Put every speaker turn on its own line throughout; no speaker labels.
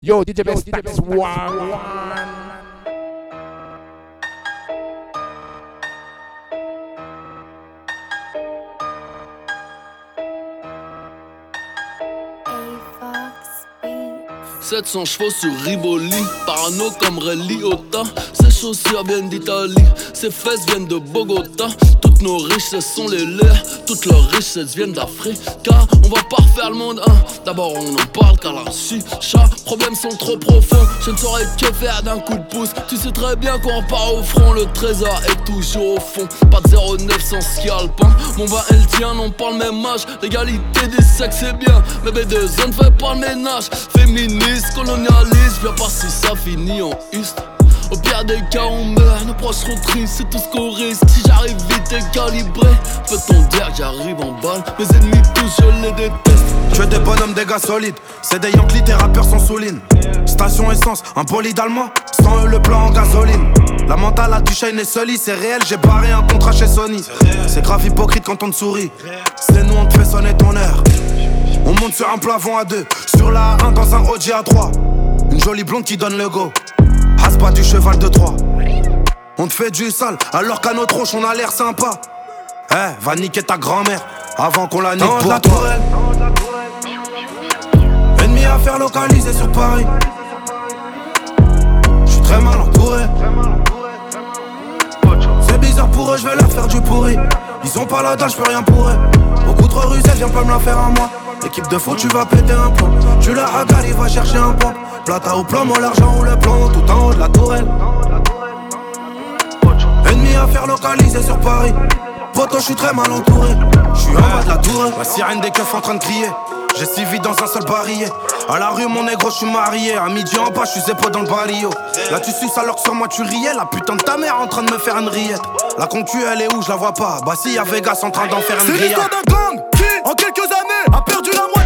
Yo, DJ Best, Best One.
Beats.
700 chevaux sur Rivoli, parano comme Ray Liotta. Ses chaussures viennent d'Italie, ses fesses viennent de Bogota. Toutes nos richesses sont les leurs, toutes leurs richesses viennent d'Afrique. On va pas refaire le monde, hein. D'abord on en parle car la chicha, problèmes sont trop profonds. Je ne saurais que faire d'un coup de pouce. Tu sais très bien qu'on part au front, le trésor est toujours au fond. Pas de 09 sans scalpin. Mon vin et le tien n'ont pas le même âge. L'égalité des sexes c'est bien, mais B2 ne fait pas le ménage. Féministe, colonialiste, viens pas si ça finit en iste. Pire des cas, on meurt, nos proches seront tristes, c'est tout ce qu'on risque. Si j'arrive vite et calibré, peut-on dire que j'arrive en balle Mes ennemis tous, je les déteste.
Tu es des bonhommes, des gars solides. C'est des Yankees, tes rappeurs sont souligne. Station essence, un bolide allemand. Sans eux, le plan en gasoline. La mentale a du shine et Sully, c'est réel. J'ai barré un contrat chez Sony. C'est grave hypocrite quand on te sourit. C'est nous, on te fait sonner ton heure. On monte sur un plafond à deux. Sur la 1 dans un OG à 3. Une jolie blonde qui donne le go. Has pas du cheval de Troie. On te fait du sale, alors qu'à notre roche on a l'air sympa. Eh, va niquer ta grand-mère avant qu'on la nique pour
la
toi. Ennemi à faire localiser sur Paris. J'suis très mal entouré. C'est bizarre pour eux, je vais leur faire du pourri. Ils ont pas la dalle, j'peux rien pour eux. Beaucoup trop rusé, viens pas me la faire à moi. Équipe de foot, tu vas péter un plomb. Tu la ragales, il va chercher un pompe. Plata au plombon, l'argent ou le plomb, tout en haut de la tourelle. Ennemi à faire localiser sur Paris. Poto, je suis très mal entouré. Je suis en bas de la tour. La sirène des keufs en train de crier. J'ai suivi dans un seul barillet. À la rue, mon négro, je suis marié. À midi en bas, je suis zépo dans le barrio. Là, tu suces alors que sur moi, tu riais. La putain de ta mère en train de me faire une riette. La concu, elle est où? Je la vois pas. Bah, si, y'a Vegas en train d'en faire une
C'est
grillade.
l'histoire d'un gang en quelques années, a perdu la moitié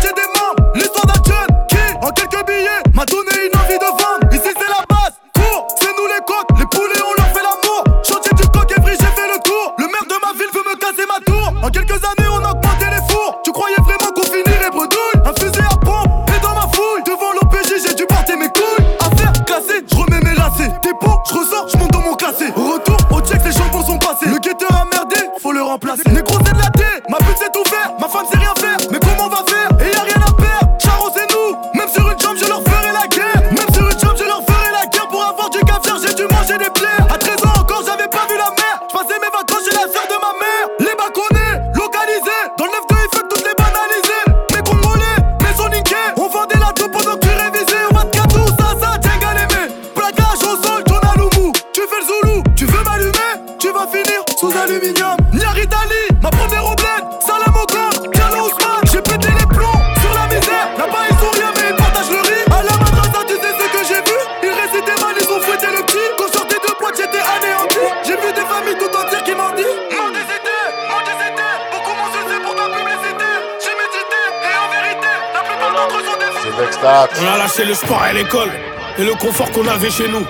On a
lâché le sport et l'école et le confort qu'on avait chez nous.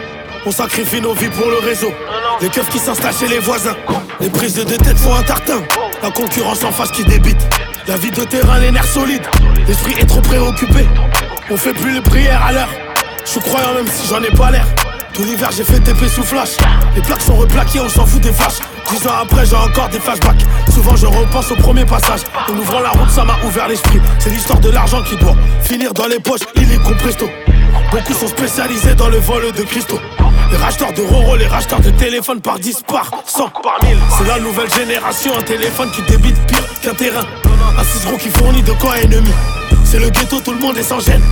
On sacrifie nos vies pour le réseau. Les keufs qui s'installent chez les voisins. Les prises de têtes font un tartin. La concurrence en face qui débite. La vie de terrain, les nerfs solides. L'esprit est trop préoccupé. On fait plus les prières à l'heure. Je croyant même si j'en ai pas l'air. Tout l'hiver j'ai fait TP sous flash. Les plaques sont replaquées, on s'en fout des flashs. Dix ans après j'ai encore des flashbacks. Souvent je repense au premier passage. En ouvrant la route, ça m'a ouvert l'esprit. C'est l'histoire de l'argent qui doit finir dans les poches, il est compresto. Beaucoup sont spécialisés dans le vol de cristaux. Les racheteurs de Roro, les racheteurs de téléphones par 10, par 100, par 1000. C'est la nouvelle génération, un téléphone qui débite pire qu'un terrain. Un ciseron qui fournit de quoi ennemi. C'est le ghetto, tout le monde est sans gêne.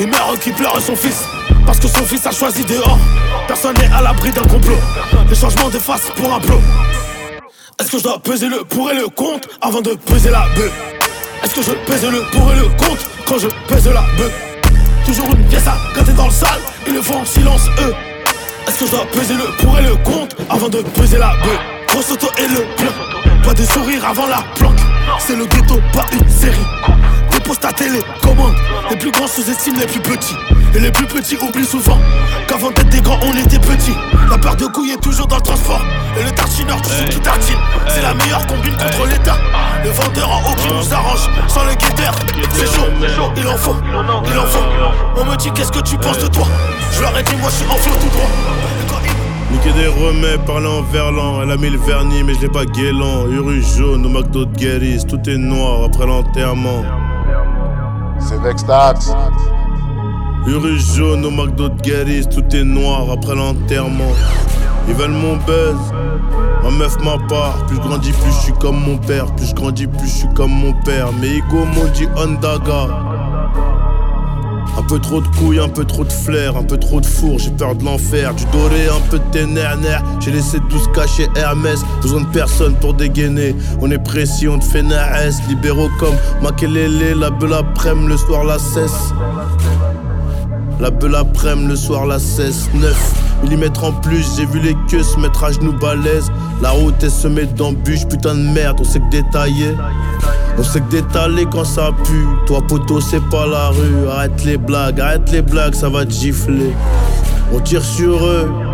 Une mère qui pleure son fils. Parce que son fils a choisi dehors. Personne n'est à l'abri d'un complot. Les changements de face pour un plot. Est-ce que je dois peser le pour et le contre avant de peser la bœuf? Est-ce que je pèse le pour et le contre quand je pèse la bœuf? Toujours une pièce à t'es dans le sale, ils le font en silence eux. Est-ce que je dois peser le pour et le contre avant de peser la bœuf? Grosse auto et le plein. Pas de sourire avant la planque. C'est le ghetto, pas une série.
Pose ta télé. Comment Les plus grands sous-estiment les plus petits. Et les plus petits oublient souvent qu'avant d'être des grands, on était petits. La peur de couille est toujours dans le transport. Et le tartineur toujours qui tartine. C'est la meilleure combine contre l'État. Le vendeur en haut qui nous arrange. Sans les guetteurs, c'est chaud. Il en faut, il en faut. On me dit qu'est-ce que tu penses de toi Je leur ai dit, moi je suis en flot tout droit.
Niquer des remèdes, parler en verlan. Elle a mis le vernis, mais je l'ai pas guélant. Uru jaune au McDo de Guéris, tout est noir après l'enterrement.
C'est Vextax.
Uru jaune au McDo de Guéris, tout est noir après l'enterrement. Ils veulent mon buzz, ma meuf ma part. Plus je grandis, plus je suis comme mon père. Plus je grandis, plus je suis comme mon père. Mais Ego m'ont dit Ondaga. Un peu trop de couilles, un peu trop de flair, un peu trop de four, j'ai peur de l'enfer. Du doré, un peu de ténère, j'ai laissé tous cacher Hermès. Besoin de personne pour dégainer. On est précis, on te fait naès. Libéraux comme Makelele, la belle après le soir la cesse. La belle après le soir la cesse. 9 mm en plus, j'ai vu les queues se mettre à genoux balèze. La route est semée d'embûches, putain de merde, on sait que détailler. On sait que d'étaler quand ça pue. Toi, poteau, c'est pas la rue. Arrête les blagues, arrête les blagues, ça va te gifler. On tire sur eux.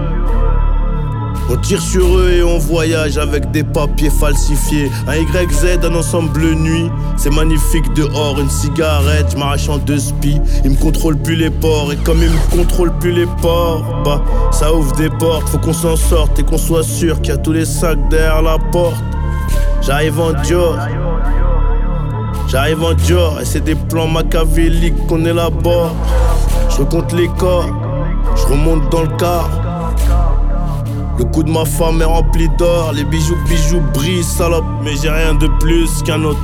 On tire sur eux et on voyage avec des papiers falsifiés. Un YZ, un ensemble nuit. C'est magnifique dehors, une cigarette, je m'arrache en deux spies. Ils me contrôlent plus les ports et comme ils me contrôlent plus les ports, bah ça ouvre des portes. Faut qu'on s'en sorte et qu'on soit sûr qu'il y a tous les sacs derrière la porte. J'arrive en Dior. J'arrive en Dior et c'est des plans machiavéliques qu'on élabore. Je recompte les corps, je remonte dans le car. Le cou de ma femme est rempli d'or, les bijoux bijoux brillent salope, mais j'ai rien de plus qu'un autre.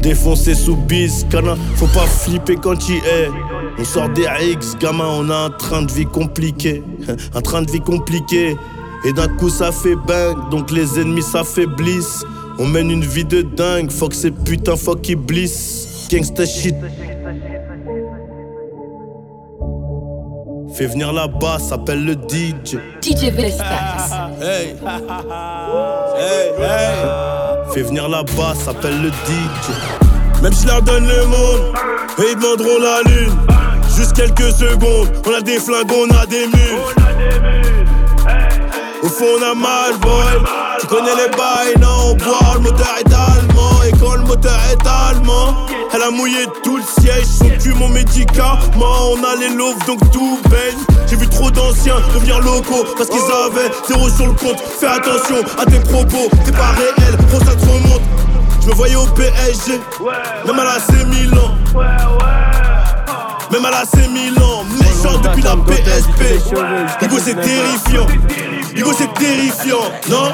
Défoncé sous bis, cana, faut pas flipper quand il est. On sort des X, gamin, on a un train de vie compliqué, un train de vie compliqué. Et d'un coup ça fait bang, donc les ennemis s'affaiblissent. On mène une vie de dingue, fuck ces putains, fuck qui bliss. Gangsta shit. Fais venir la basse, s'appelle le DJ.
DJ Vestax.
Hey. Hey, hey. Fais venir la basse, s'appelle le DJ. Même si leur donne le monde, et ils demanderont la lune. Juste quelques secondes, on a des flingues, on a des mules. Au fond, on a mal, boy. Tu connais les bails, non, on boit, le moteur est allemand. Elle a mouillé tout le siège. Son cul, mon médicament. On a les loaves, donc tout baigne. J'ai vu trop d'anciens devenir locaux parce qu'ils avaient zéro sur le compte. Fais attention à tes propos, t'es pas réel, gros ça te remonte. Je me voyais au PSG, même à la C Milan. Même à la C Milan, méchant depuis la PSP. Hugo c'est terrifiant. Non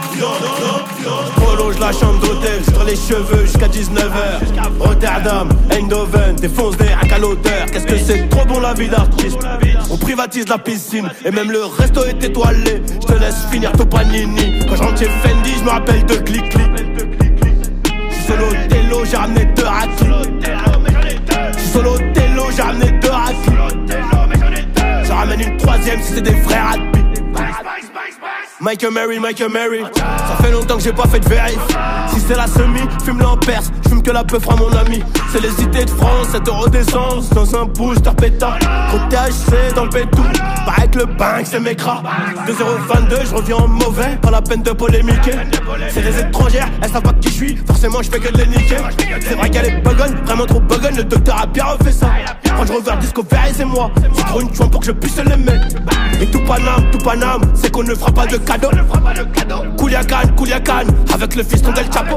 prolonge la chambre d'hôtel, sur les cheveux jusqu'à 19h. Rotterdam, Eindhoven, défonce des hacks à l'auteur. Qu'est-ce que c'est trop bon la vie d'artiste? On privatise la piscine et même le resto est étoilé. Je te laisse finir ton panini. Quand je chez Fendi, je me rappelle de clic clic. Je suis solo télo, j'ai ramené deux hacks. Je suis solo télo, j'ai ramené deux hacks. Je ramène une troisième si c'est des frères à Michael Mary, Michael Mary. Ça fait longtemps que j'ai pas fait de vérif. Si c'est la semi, fume-le en perse. Fume que la peu fera mon ami. C'est les idées de France, 7 euros d'essence. Dans un booster pétant. Trop THC dans le pétou. Pareil que le bank, c'est mes cras. 2,022, je reviens en mauvais. Pas la peine de polémiquer. C'est des étrangères, elles savent pas qui je suis. Forcément, je fais que de les niquer. C'est vrai qu'elle est bugonne, vraiment trop bugonne. Le docteur a bien refait ça. Quand je reviens disco vert, c'est moi. C'est trop une chouin pour que je puisse l'aimer. Et tout Paname, tout Paname, c'est qu'on ne fera pas de cadeau. Kouliakan, Kouliakan, avec le fiston del Chapo.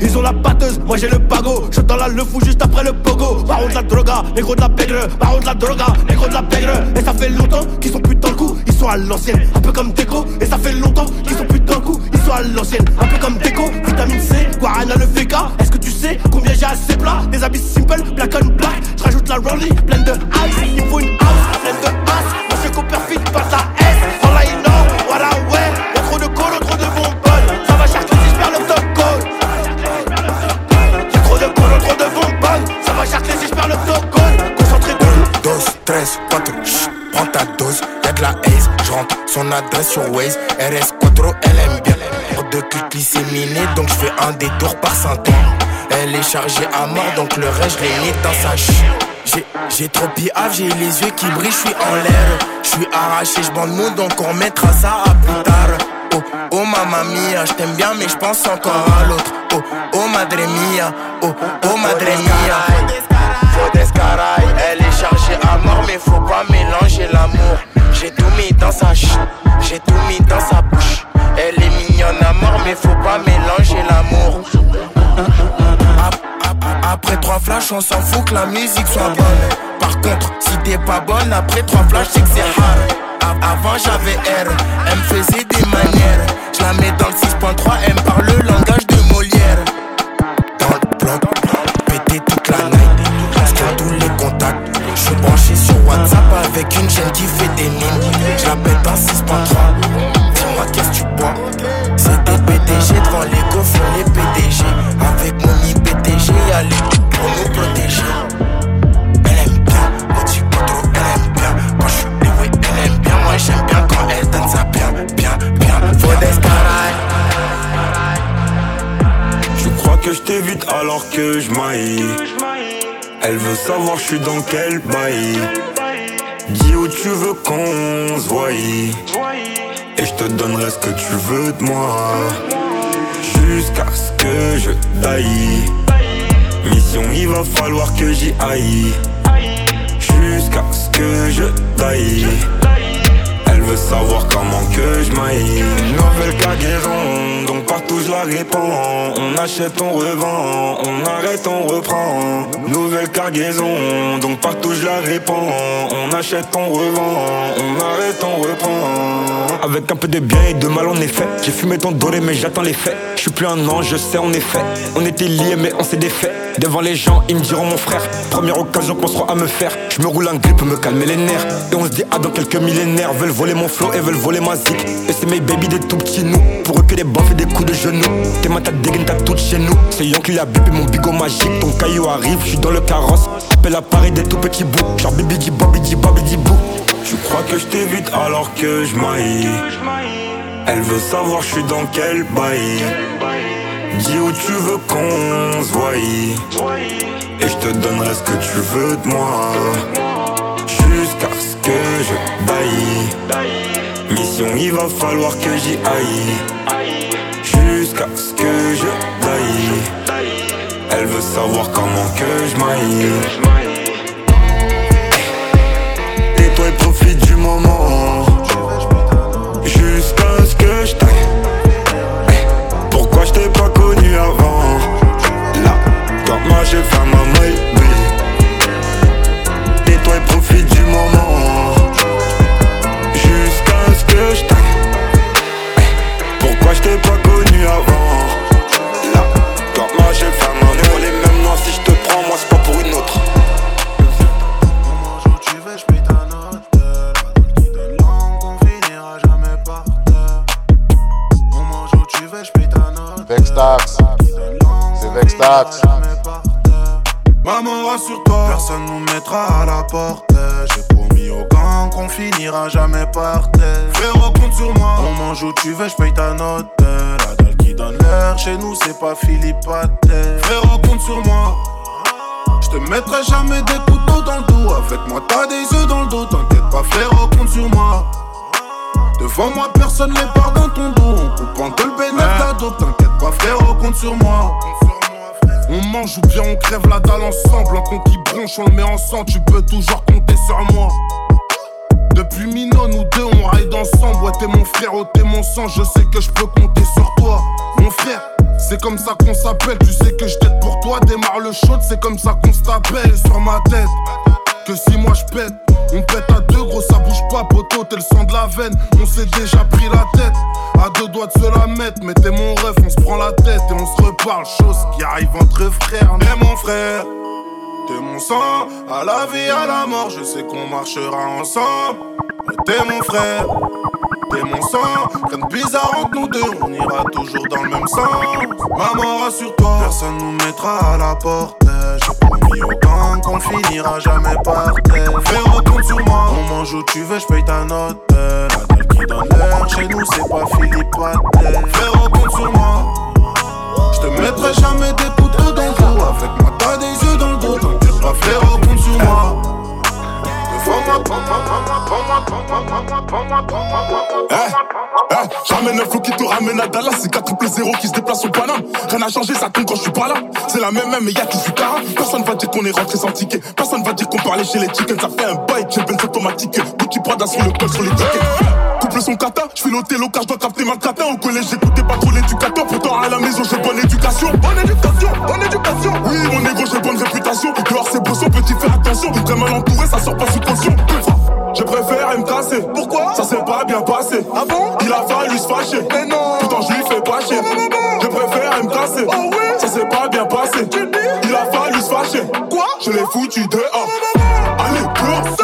Ils ont la batteuse, moi j'ai le pago. Je dans la le fou juste après le pogo. Baron de la droga, négro de la pègre. Baron de la droga, négro de la pègre. Et ça fait longtemps qu'ils sont plus dans le coup. Ils sont à l'ancienne, un peu comme Déco. Et ça fait longtemps qu'ils sont plus dans le coup. Ils sont à l'ancienne, un peu comme Déco. Vitamine C, Guarana le VK. Est-ce que tu sais combien j'ai assez plat Des habits simple, black on black. Je rajoute la rollie, pleine de ice. Il faut une house, pleine de
son adresse sur Waze, RS4, elle aime bien. De clics disséminés, donc je fais un détour par Saint-Ouen. Elle est chargée à mort, donc le reste, je l'ai dans sa ch. J'ai trop piaf, j'ai les yeux qui brillent, je suis en l'air. Je suis arraché, je bande mou, donc on mettra ça à plus tard. Oh, oh mamma mia, je t'aime bien, mais je pense encore à l'autre. Oh, oh madre mia, oh, oh madre mia. Faut elle est chargée à mort, mais faut pas mélanger l'amour. J'ai tout mis dans sa on s'en fout que la musique soit bonne. Par contre, si t'es pas bonne, après trois flashs, c'est que c'est hard. Avant j'avais R, elle me faisait des manières. Je la mets dans le 6.3, elle me parle le langage de Molière. Dans le bloc, péter toute la night. que tous les contacts. Je suis branché sur WhatsApp avec une chaîne qui fait des mines. Je la pète dans 6.3.
alors que je maille. Elle veut savoir je suis dans quel bail. Dis où tu veux qu'on se voie. Et je te donnerai ce que tu veux de moi Jusqu'à ce que je taille Mission il va falloir que j'y aille Jusqu'à ce que je taille veut savoir comment que je maille Nouvelle cargaison, partout je la répands. On achète, on revend, on arrête, on reprend. Nouvelle cargaison, donc partout je la répands. On achète, on revend, on arrête, on reprend. Avec un peu de bien et de mal en effet J'ai fumé ton doré mais j'attends les faits. Je suis plus un ange, je sais en effet. On était liés mais on s'est défait. Devant les gens ils me diront mon frère Première occasion qu'on sera à me faire. Je me roule un grip me calmer les nerfs. Et on se dit ah dans quelques millénaires Veulent voler mon flow et veulent voler ma zik. Et c'est mes baby des tout petits nous Pour eux que des baffes et des coups de genoux. T'es ma tête dégaine t'as tout chez nous. C'est Yankee a bip et mon bigot magique. Ton caillou arrive, je suis dans le carrosse. Appelle à Paris des tout petits bouts. Genre bibi di bobby di bobby di bou. Tu crois que je alors que je Elle veut savoir je suis dans quel bail. Dis où tu veux qu'on se voie. Et je te donnerai ce que tu veux de moi. Jusqu'à ce que je baille. Mission il va falloir que j'y aille Ce que je baille Elle veut savoir comment que je maille. Et profite du moment. Jusqu'à ce que je taille. Pourquoi je t'ai pas connu avant? Là, quand moi j'ai fait ma maille Tais-toi et profite du moment. Jusqu'à ce que je taille. Pourquoi je t'ai pas connu avant? Pas
Philippe Patel. Frérot, compte sur moi. Je te mettrai jamais des couteaux dans le dos. Avec moi, t'as des œufs dans le dos. T'inquiète pas, frérot, compte sur moi. Devant moi, personne les part dans ton dos. On coupe en deux le bénéfice la dope. T'inquiète pas, frérot, compte sur moi. On mange ou bien on crève la dalle ensemble. Un con qui bronche, on le met ensemble. Tu peux toujours compter sur moi. Depuis Mino, nous deux, on ride ensemble. Ouais, t'es mon frère, oh, t'es mon sang. Je sais que je peux compter sur toi, mon frère. C'est comme ça qu'on s'appelle. Tu sais que je t'aide pour toi. Démarre le shot, c'est comme ça qu'on s'appelle sur ma tête. Que si moi je pète, on pète à deux, gros, ça bouge pas, poteau, t'es le sang de la veine. On s'est déjà pris la tête, à deux doigts de se la mettre. Mais t'es mon ref, on se prend la tête et on se reparle. Chose qui arrive entre frères. Mais mon frère, t'es mon sang, à la vie, à la mort, je sais qu'on marchera ensemble. Mais t'es mon frère, et mon sang. Rien de bizarre entre nous deux, on ira toujours dans le même sens. Maman, rassure-toi, personne nous mettra à la porte. J'ai promis au gang qu'on finira jamais par terre. Fais retourne sur moi, on mange où tu veux, je paye ta note. La dalle qui donne l'heure, chez nous c'est pas Philippe Patel. Fais retourne sur moi, je te mettrai jamais des couteaux dans le cou. Avec moi t'as des yeux dans le dos,
t'inquiète pas, frérot, compte sur moi. J'amène un flow qui te ramène à Dallas. C'est 4 triple 0 qui se déplace au Paname. Rien n'a changé, ça tombe quand je suis pas là. C'est la même, mais y'a suis cara. Personne va dire qu'on est rentré sans ticket. Personne va dire qu'on parlait chez les chickens. Ça fait un bail, j'ai Benz automatique. Gucci Prada sur le col, sur les tickets. Couple son kata, je fais l'hôtel au car je dois capter ma kata. Au collège, j'écoutais pas trop l'éducateur. Pourtant, à la maison, j'ai bonne éducation. Bonne éducation, bonne éducation. Oui, mon négro, j'ai bonne réputation. Dehors, c'est bosson, petit, fais attention. Très mal entouré, ça sort pas sous caution. Je préfère me casser. Pourquoi? Ça s'est pas bien passé. Ah bon? Il a fallu se fâcher. Mais non Pourtant je lui fais pas chier. Je préfère me casser. Oh oui Ça s'est pas bien passé. Il a fallu se fâcher. Quoi? Je l'ai foutu dehors. Allez, dehors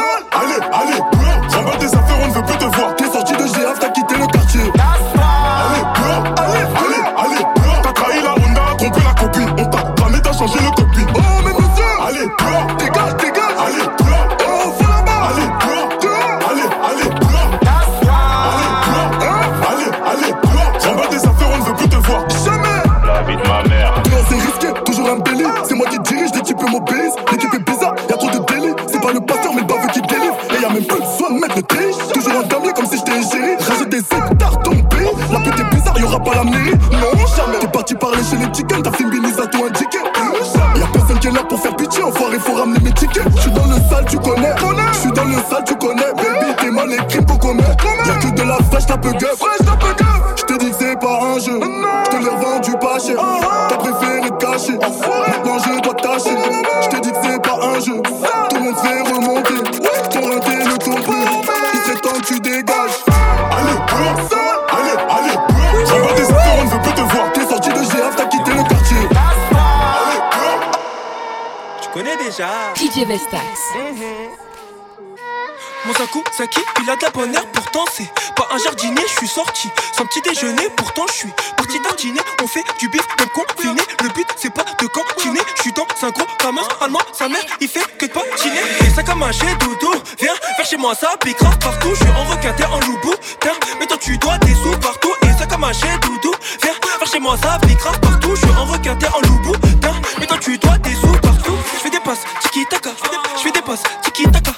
DJ Vestax.
Mon sakou, Saki, il a de la bonne herbe, pourtant c'est pas un jardinier, je suis sorti. Sans petit déjeuner, pourtant je suis parti tartiner, on fait du bif comme confiné, le but c'est pas de cantiner, je suis dans un gros ramasse allemand, sa mère il fait que de patiner, et ça comme un chez doudou, viens vers chez moi ça pique partout, je suis en requinté en loubou, tiens, mais toi tu dois des sous partout, et ça comme un chez doudou, viens vers chez moi ça pique partout, je suis en requinté en loubou, tiens, mais toi tu dois des sous partout, je fais des passes, tiki taka, je fais des passes, tiki taka,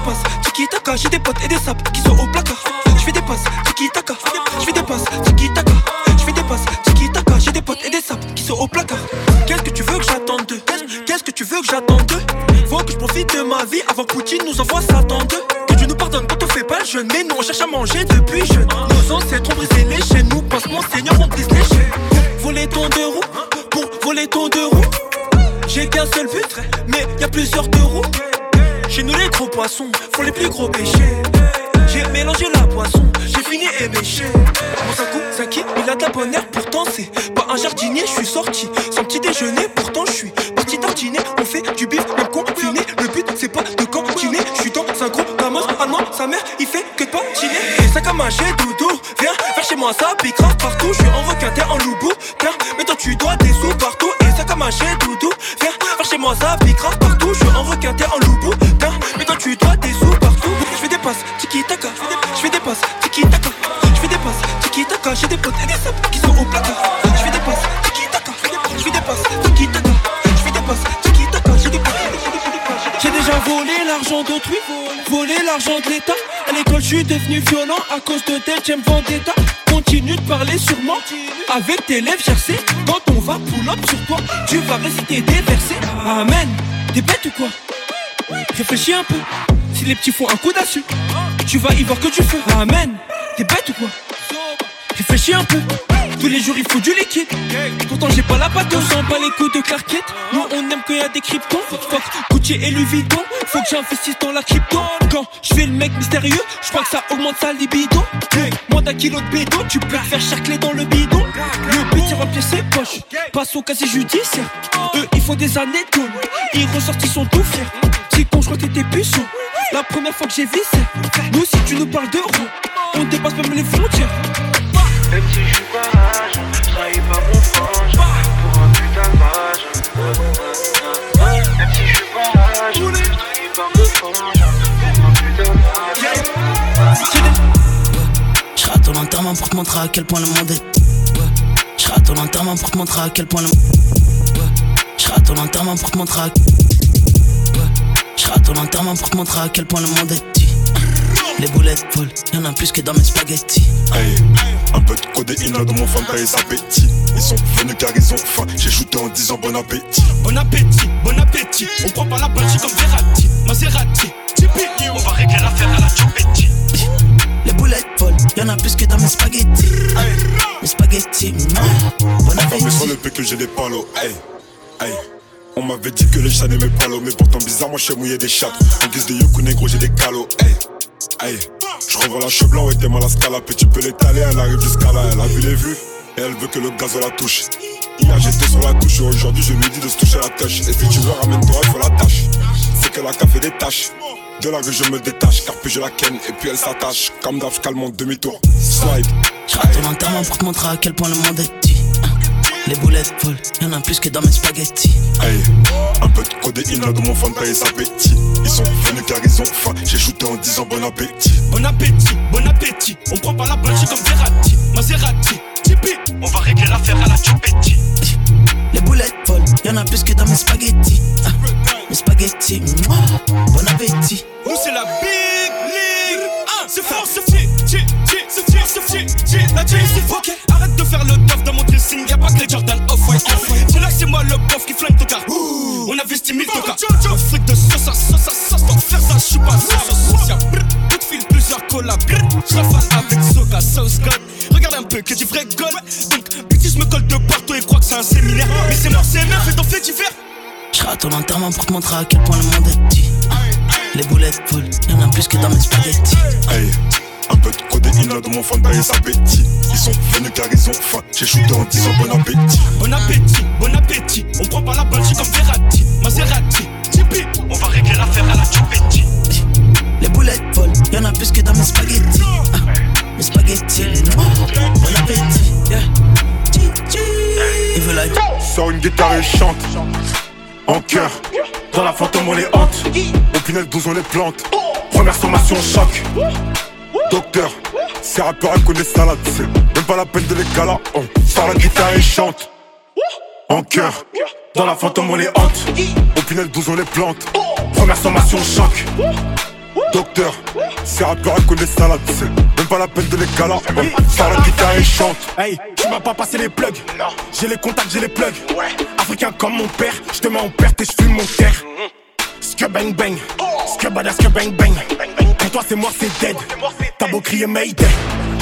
passes, tiki taka, j'ai des potes et des sapes qui sont au placard. Je fais des passes, tiki taka, je fais des passes, tiki taka, je fais des passes, tiki taka, j'ai des potes et des sapes qui sont au placard. Qu'est-ce que tu veux que j'attende d'eux? Qu'est-ce que tu veux que j'attende d'eux? Faut que je profite de ma vie avant que Poutine nous envoie Satan d'eux. Que Dieu nous pardonne quand on fait pas le jeûne, mais nous on cherche à manger depuis jeune. Nos ancêtres ont brisé les chaînes, nous passe mon Seigneur, on brise les chaînes. Voler ton deux roues, pour voler ton deux roues. J'ai qu'un seul but, mais y a plusieurs deux roues. Chez nous les gros poissons font les plus gros péchés. J'ai mélangé la poisson, j'ai fini éméché. Mon sakou, Saki, il a de la bonne herbe Pourtant c'est pas un jardinier, je suis sorti. Sans petit déjeuner, pourtant je suis parti tartiner. On fait du bif, même confiné Le but c'est pas de cantiner. Je suis dans un gros ramasse allemand Sa mère il fait que de patiner Ça comme un jet doudou. Viens vers chez moi ça pique partout. Je suis en requinté en loubou. Tiens, mais toi tu dois des sous partout. Et ça comme un jet doudou. Viens vers chez moi ça pique partout. Je suis en requinté en loubou. Tiens, mais toi tu dois des sous partout. Je fais des passes, tiki taka Je fais des passes, tiki taka Je fais des passes, tiki taka J'ai des potes et des sapes qui sont au placard. Je fais des passes, tiki taka Je fais des passes, tiki taka Je fais des passes, l'argent d'autrui, volé l'argent de l'État. À l'école, je suis devenu violent à cause de tel j'aime vendetta. Continue de parler moi avec tes lèvres gercées. Quand on va pull sur toi, tu vas réciter des versets. Amen. T'es bête ou quoi? Réfléchis un peu. Si les petits font un coup d'assu, tu vas y voir que du feu. Amen. T'es bête ou quoi? Réfléchis un peu. Tous les jours il faut du liquide. Pourtant j'ai pas la patte, on sent pas les coups de Clarkette. Nous on aime qu'il y a des cryptos. Fuck, Gucci et Louis Vuitton. Faut que j'investisse dans la crypto. Quand je fais le mec mystérieux, je crois que ça augmente sa libido. Moins d'un kilo de bédo, tu peux faire charcler dans le bidon. Le but c'est remplir ses poches. Passe au casier judiciaire. Eux ils font des années de. Ils ressortent, ils sont tout fiers. C'est con, je crois que. La première fois que j'ai c'est Nous si tu nous parles d'euros, on dépasse même les frontières.
Même si je suis pas rage, trahis pas mon frange Pour un putain de mage Même si je suis pas rage, trahis pas mon frange Pour un putain de mage
Je rate ton enterrement pour te montrer à quel point le monde est. Je rate ton enterrement pour te montrer à quel point le. Je rate ton enterrement pour te montrer à. Je rate ton enterrement pour te montrer à quel point le monde est. Les boulettes volent, y'en a plus que dans mes spaghettis.
Hey, un peu de codéine là dans mon fanta et sa appétit. Ils sont venus car ils ont faim. J'ai shooté en disant bon appétit.
Bon appétit, bon appétit. On prend pas la punch comme Verratti, Maserati, Tipeee. On va régler l'affaire à la Chupetti.
Les boulettes volent, y'en a plus que dans mes spaghettis. Mes spaghettis, mm, bon
Pas plus sur
appétit.
le P que j'ai des palos. Hey, hey. On m'avait dit que les chats n'aimaient pas l'eau, mais pourtant bizarrement je mouillé des chattes. En guise de yoku négro, j'ai des calots. Hey, hey. Je revends la cheveux ouais, t'es mal à scala. Puis tu peux l'étaler, elle arrive jusqu'à là. Elle a vu les vues, et elle veut que le gaz la touche. Hier j'étais sur la touche, aujourd'hui je lui dis de se toucher la touche. Et si tu veux, ramène-toi, il faut la tâche. C'est que la café des tâches. De la rue, je me détache, car puis je la ken, et puis elle s'attache. Comme d'hab, je calme mon demi-tour. Slide.
J'rate ton enterrement pour te montrer à quel point le monde est. Les boulettes volent, y'en a plus que dans mes spaghettis.
Hey, un peu de codéine là dans mon fanta et sa appétit. Ils sont venus car ils ont faim. J'ai shooté en disant bon appétit.
Bon appétit, bon appétit. On prend pas la punch comme Verratti, Maserati, Tipeee. On va régler l'affaire à la Chupetti.
Les boulettes volent, y'en a plus que dans mes spaghettis. Ah, mes spaghettis, bon appétit.
Nous c'est la big league. Ah, c'est fort, c'est fier, tier, tier, c'est fier, c'est fier. La tier, c'est fort. Arrête de faire le tof dans mon dressing. Y'a pas que les Jordan off-white. C'est là que c'est moi le bof qui flingue ton car. On investit 1000 tokas. Un fric de sauce à sauce à sauce. Pour faire ça, j'suis pas sauce à sauce. Y'a brr, coup de fil, plusieurs collabs. J'rafale avec Soka, Sauce God. Regarde un peu que du vrai gold. Donc, petit, me colle de partout et crois que c'est un séminaire. Mais c'est mort, c'est meuf et t'en fais divers.
Ton enterrement pour te montrer à quel point le monde est petit. Les boulettes volent, y'en a plus que dans mes spaghettis.
Hey, un peu de codéine là dans mon fanta et sa appétit. Ils sont venus car ils ont faim. J'ai shooté en disant bon appétit.
Bon appétit, bon appétit. On prend pas la punch comme Verratti, Maserati, Tipeee. On va régler l'affaire à la Chupetti.
Les boulettes volent, y'en a plus que dans mes spaghettis. Ah, mes spaghettis, mm, bon appétit. Yeah. Il veut la
Sors une guitare et chante. En cœur, dans la fantôme on les hante. Au final, 12 on les plante. Première sommation, choc. Docteur, ces rappeurs ils connaissent ça là, c'est même pas la peine de les caler. On sort la guitare et chante. En cœur, dans la fantôme on les hante. Au final, 12 on les plante. Première sommation, choc. Docteur, ces rappeurs connaissent ça là, c'est même pas la peine de les caler. On sort la guitare et chante.
Hey, tu m'as pas passé les plugs. J'ai les contacts, j'ai les plugs. Africain comme mon père, je te mets en perte et je fume mon terre. Ske bang bang, ske bada ske bang bang. Pour toi c'est moi c'est dead. T'as beau crier Mayday.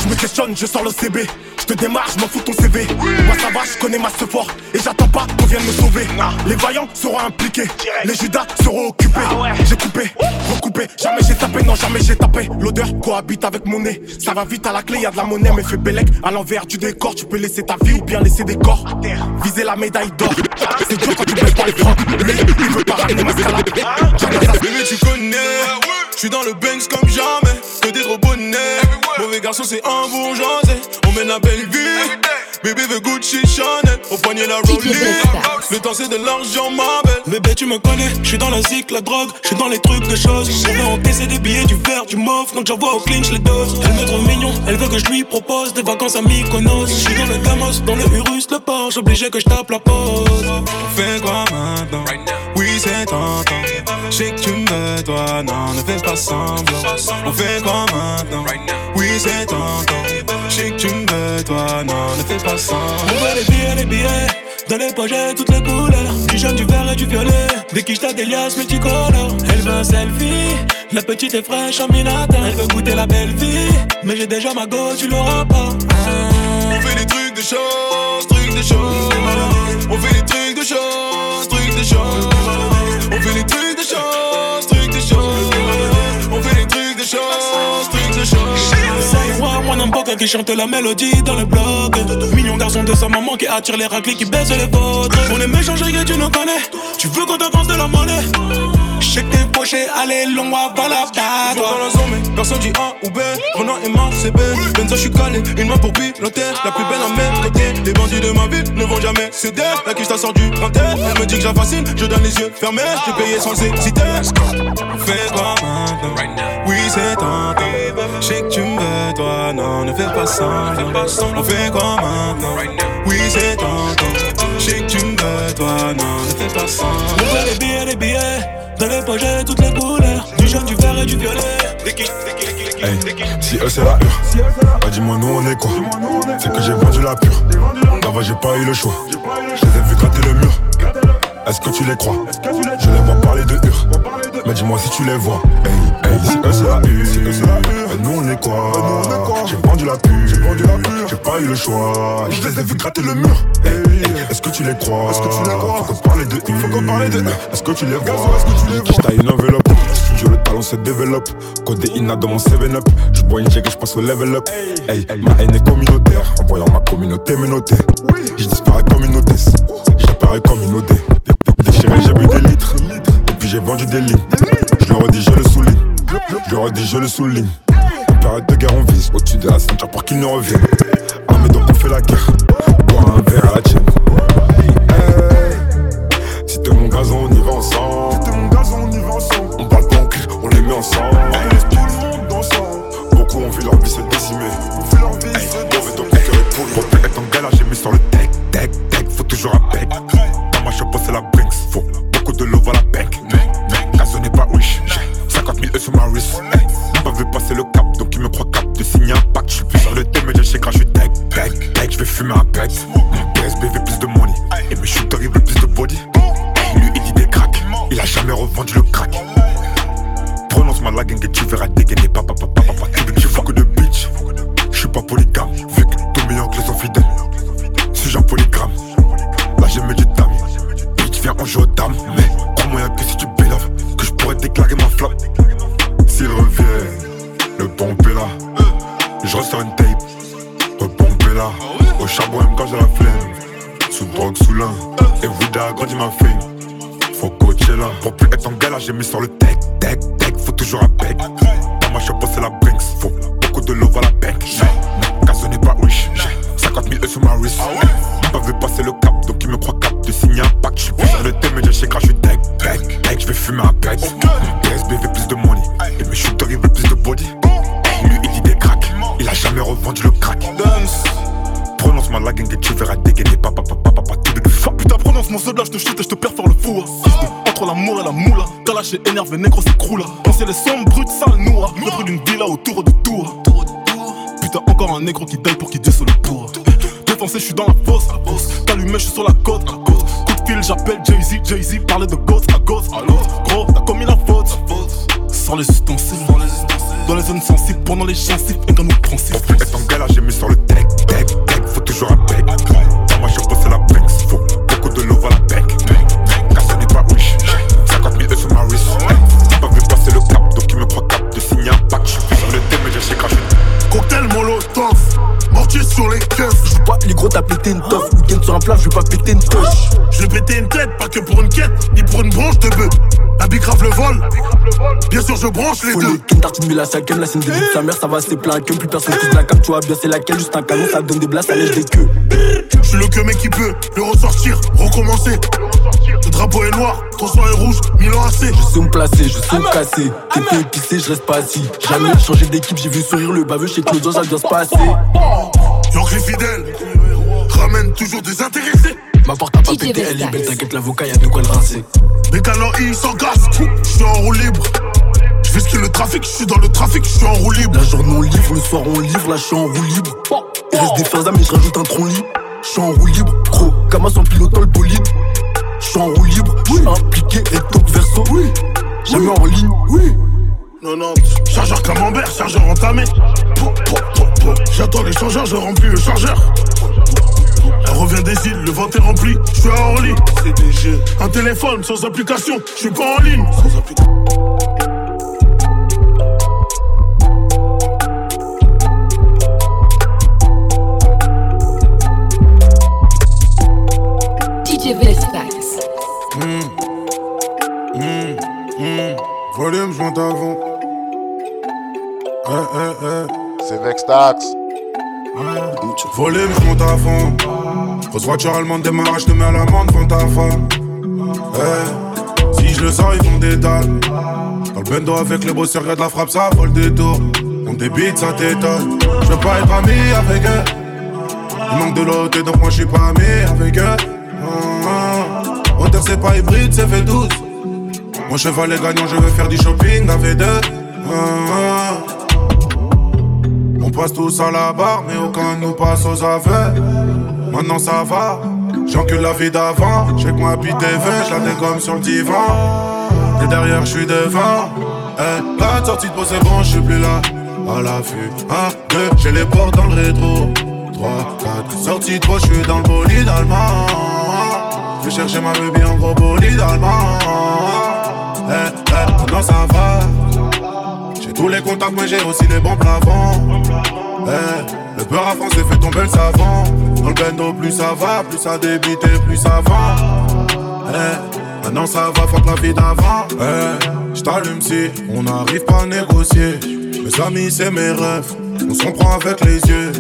Je me questionne, je sors le CB. Je te démarre, je m'en fous de ton CV. Moi ça va, je connais ma fort et j'attends pas qu'on vienne me sauver. Les vaillants seront impliqués, les Judas seront occupés. J'ai coupé, recoupé, jamais j'ai tapé, non jamais j'ai tapé. L'odeur cohabite avec mon nez. Ça va vite à la clé, y a de la monnaie, mais fais bellec à l'envers du décor. Tu peux laisser ta vie ou bien laisser des corps. Viser la médaille d'or. C'est dur quand tu baisses pas les francs. Lui, il veut pas ramener ma salade.
Bébé, tu connais. Je suis dans le Banks comme jamais. Que des trop bonnets. Mauvais garçon, c'est un bourgeoisé. On mène la belle vie. Bébé veut Gucci Chanel. Au poignet la Rollie. Le temps, c'est de l'argent, ma belle.
Bébé, tu me connais, je suis dans la zik, la drogue, je suis dans les trucs de choses. On veut encaisser des billets, du verre, du mauve, donc j'envoie au clinch les doses. Elle me trouve mignon, elle veut que je lui propose des vacances à Mykonos. Je suis dans le Gamos, dans le Urus, le Porsche, obligé que je tape la pause.
On fait quoi maintenant? Oui, c'est tentant. Je sais que tu me veux, toi, non, ne fais pas semblant. On fait quoi maintenant? Oui, c'est tentant. Je sais que tu me veux, toi, non, ne fais pas
On
semblant.
veut les billets, les billets. Dans les j'ai toutes les couleurs. Du jaune, du vert et du violet. Des quiches, t'as des liasses multicolores. Elle veut un selfie. La petite est fraîche en minata. Elle veut goûter la belle vie. Mais j'ai déjà ma go, tu l'auras pas.
On fait des trucs de choses, trucs de choses. On fait des trucs de choses, trucs de choses.
Qui chante la mélodie dans le bloc. Millions garçons de sa maman qui attirent les raclés qui baissent les vôtres. On est méchants, que tu nous connais. Tu veux qu'on t'avance de la monnaie? Je que t'es poché, allez, long avant la
Je
bague.
dans la zone, mais personne dit A ou B. Renan et Marc, c'est B. Benzo, je suis calé. Une main pour piloter. La plus belle en même côté. Les bandits de ma ville ne vont jamais céder. La quiche t'a sort du printemps. Elle me dit que j'affascine. Je donne les yeux fermés. J'ai payé sans hésiter. On fait quoi maintenant? Oui, c'est tentant. Je sais que tu me veux, toi. Non, ne fais pas semblant. On fait quoi maintenant? Oui, c'est tentant. Je sais que tu me veux, toi. Non, ne fais pas
On
semblant.
les billets, les billets. Dans les poches, j'ai toutes les couleurs. Du jaune, du vert et du violet.
Hey, si eux c'est la hure, bah dis-moi nous on est quoi? C'est que j'ai vendu la pure. Là-bas j'ai pas eu le choix. Je les ai vu gratter le mur. Est-ce que tu les crois? Je les vois parler de hure. Mais dis-moi si tu les vois. Hey, si eux c'est la hure, bah nous on est quoi? J'ai vendu la pure. J'ai pas eu le choix. Je les ai vu gratter le mur. Hey, Est-ce que tu les crois? Est-ce que tu les crois? Faut qu'on parle de hure. Faut qu'on parle de Est-ce que tu les vois? Est-ce que tu les vois? J'taille une enveloppe. Studio le talent se développe. Code Ina dans mon 7-up. Je bois une jack et je passe au level up. Hey, ma haine est communautaire. En voyant ma communauté me noter. Je disparais comme une hôtesse. J'apparais comme une odée. Déchiré, j'ai bu des litres. Et puis j'ai vendu des lignes. Je le redis, je le souligne. Je le redis, je le souligne. Période de guerre, on vise au-dessus de la ceinture pour qu'il ne revienne. Armé donc on fait la guerre. Boire un verre à la tienne. Hey, Si t'es mon gazon, on y va ensemble.
Lâché énervé, négro, crew là. Pensez les sombres, brutes, sales, noires. Le prix d'une villa autour de tour. Putain, encore un négro qui taille pour qu'il dise le pour. Défoncé, je suis dans la fosse. T'allumé, je suis sur la côte. Coup de fil, j'appelle Jay-Z. Jay-Z parlait de ghost à ghost. À l'autre, gros, t'as commis la faute. Sans les ustensiles. Dans les zones sensibles, pendant les gencives
Une
tête, pas que pour une quête, ni pour une branche de bœuf. La bicrave le vol, bien sûr je branche les deux.
ken, tartine, la saquem, la scène de sa mère, ça va c'est plein que plus personne touche la cam, tu vois bien c'est laquelle, juste un canon, ça donne des blasts, ça lèche des queues.
Je suis le que mec qui peut le ressortir, recommencer. Le drapeau est noir, ton sang est rouge, Milan AC.
Je sais me placer, je sais me casser. T'es épicé, je reste pas assis. Jamais changé d'équipe, j'ai vu sourire le baveux chez Claude, ça doit se passer.
York les fidèles, ramène toujours des intéressés.
Ma porte a pas pété, elle est belle, t'inquiète, l'avocat, y'a de quoi le rincer.
Mes talents ils s'encassent, je suis en roue libre. Je que le trafic, je suis dans le trafic, je suis en roue libre.
La journée on livre, le soir on livre, là je suis en roue libre. Il reste des fins mais je rajoute un tronc libre. Je suis en roue libre, gros, Kamas en pilotant le bolide. Je suis en roue libre, suis impliqué, recto verso. Oui. Jamais en ligne, oui.
90, chargeur camembert, chargeur entamé. J'attends les changeurs, je remplis le chargeur. Elle revient des îles, le ventre est rempli, je suis à Orly. CDG. Un téléphone sans application, je suis pas en ligne. Sans application.
DJ Vestax.
Volume, je monte avant. Eh, eh, eh.
C'est Vextax.
Volume, je monte fond. Grosse voiture allemande démarrage, te mets à l'amende devant ta femme. Eh, Si je le sors, ils font des dalles. Dans le bendo avec les bosseurs, de la frappe, ça vole des tours. On débite, ça t'étonne. Je veux pas être ami avec eux. Il manque de l'autre, donc moi je suis pas ami avec eux. Ah. Moteur, c'est pas hybride, c'est fait douce. Mon cheval est gagnant, je veux faire du shopping à V2. Ah, ah. On passe tous à la barre, mais aucun nous passe aux aveux. Maintenant ça va, j'encule la vie d'avant. J'ai que moi puis TV, je la dégomme sur le divan. Et derrière, je suis devant. Eh, la sortie de peau, c'est bon, je suis plus là. À l'affût, 1, 2, j'ai les portes dans le rétro. 3, 4, sortie de je suis dans le bolide allemand. Je chercher ma baby en gros bolide allemand. Eh, eh, maintenant ça va. J'ai tous les contacts, mais j'ai aussi les bons plafonds. Eh, le peur à France fait tomber le savant. Dans le bendo, plus ça va, plus ça débite et plus ça va. Eh, maintenant ça va, fuck la vie d'avant. Eh, j't'allume si on n'arrive pas à négocier. Mes amis, c'est mes rêves. On s'en prend avec les yeux.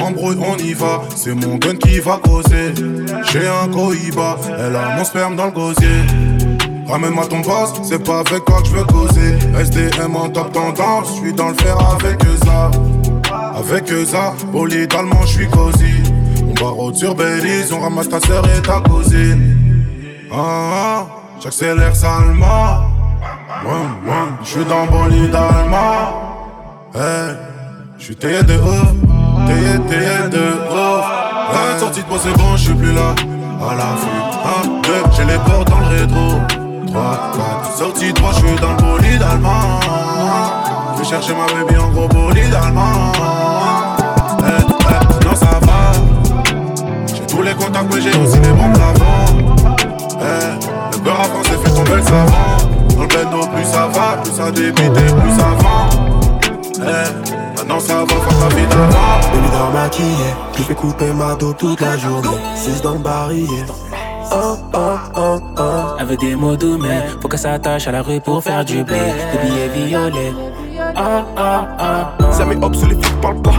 Embrouille, on y va. C'est mon gun qui va causer. J'ai un cohiba. Elle a mon sperme dans le gosier. Ramène-moi ton boss, c'est pas avec toi que je veux causer. SDM en top tendance, je suis dans le fer avec ça. Avec ça, bolide allemand, je suis cosy. On barre sur Belize, on ramasse ta sœur et ta cousine. Ah, j'accélère salement. Je suis dans bolide allemand. Hey, je suis taillé de ouf, taillé, taillé de ouf. Ouais, sortie de moi, c'est bon, je suis plus là. À la vue, 1, 2, j'ai les portes dans le rétro. 3, 4, sortie de moi, je suis dans le bolide allemand. Je chercher ma baby en gros bolide allemand. Va, plus ça vend. Eh, maintenant ça va faire ta vie d'avant.
Baby dans maquillé, je fais couper ma dos toute la journée. 6 dans le barillet. Oh, oh, oh, oh.
Elle veut des mots doux, mais faut qu'elle s'attache à la rue pour faire du blé. Des billets violets. Ah, ah, ah, ah.
Ça met hop sous les flics parlent pas.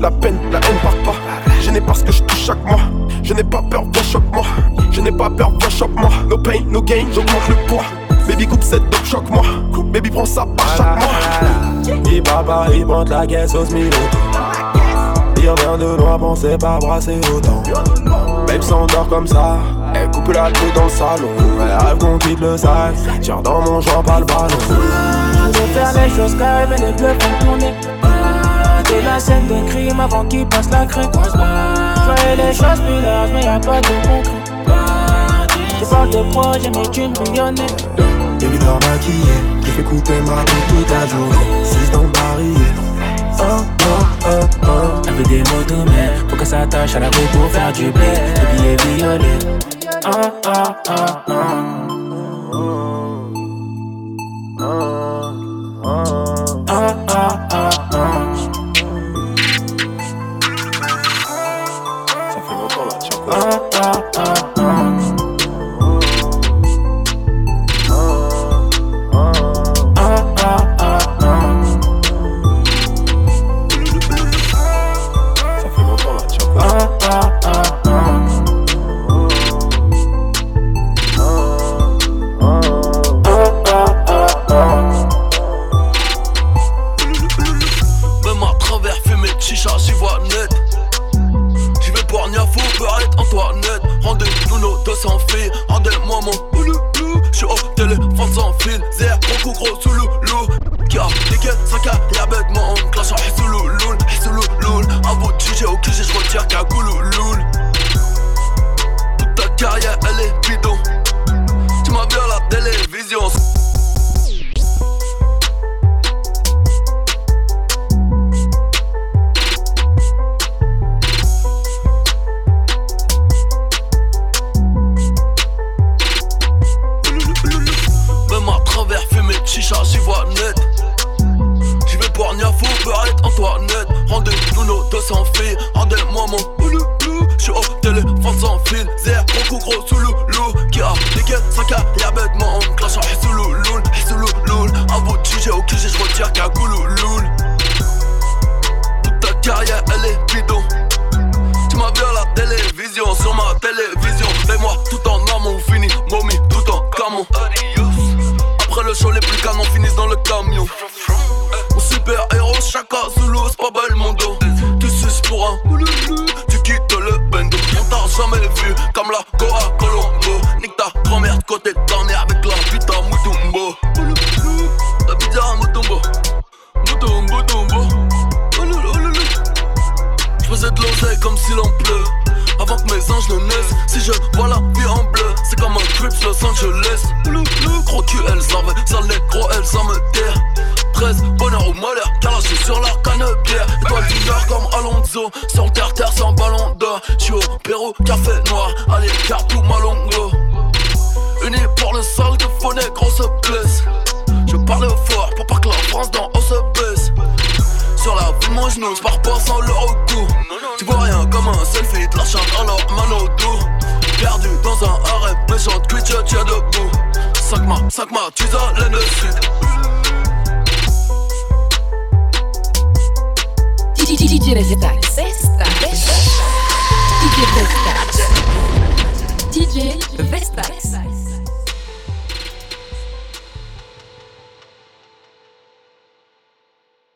La peine, la haine part pas. Je n'ai pas ce que je touche chaque mois. Je n'ai pas peur, viens choque-moi. Je n'ai pas peur, viens choque-moi. No pain, no gain, j'augmente le poids. Baby coupe cette dope, choque-moi. Baby prends ça par chaque mois.
Il papa, il la caisse au smiloto. Il revient de loin, c'est pas brasser autant. Babe s'endort comme ça, elle coupe la tête dans le salon. Elle rêve qu'on quitte le sac, tire dans mon genre pas le ballon.
Je veux faire les choses carrées, les bleus font tourner. T'es la scène de crime avant qu'il passe la crème. Je voyais les choses plus larges, mais y'a pas de concret. Parle de projet, mais tu me.
Baby dans maquillé, je fais couper ma peau toute la journée. 6 dans le barillet. Oh, oh, oh, oh.
Elle veut des mots doux, mais faut qu'elle s'attache à la rue pour faire du blé. Des billets violets. Ah, ah, ah, ah.
ta grand-mère de côté de ta mère avec la putain Mutombo. La bizarre Mutombo. Mutombo, Tombo. J'faisais de
l'oseille comme s'il en pleut. Avant que mes anges ne naissent, si je vois la vie en bleu, c'est comme un Crips Los Angeles. Gros cul, elle s'en va, ça les gros, elle s'en me terre. 13, bonheur ou malheur, calaché sur la canne pierre. Étoile d'honneur comme Alonso, sans terre-terre, sans ballon d'or. J'suis au Pérou, café noir, allez, car tout malongo. Unis pour le sol, que faux nègre, on se. Je parle fort pour pas que la France dans on se baisse. Sur la vie de mon genou, je pars pas sans le recours. Tu vois rien comme un selfie, de la chante en leur main au. Perdu dans un arrêt, méchante cuite, je tiens debout. 5 ma, 5 ma, tu l'aine le sud.
DJ Vegeta, Vesta, Vesta, DJ Vesta, DJ Vesta.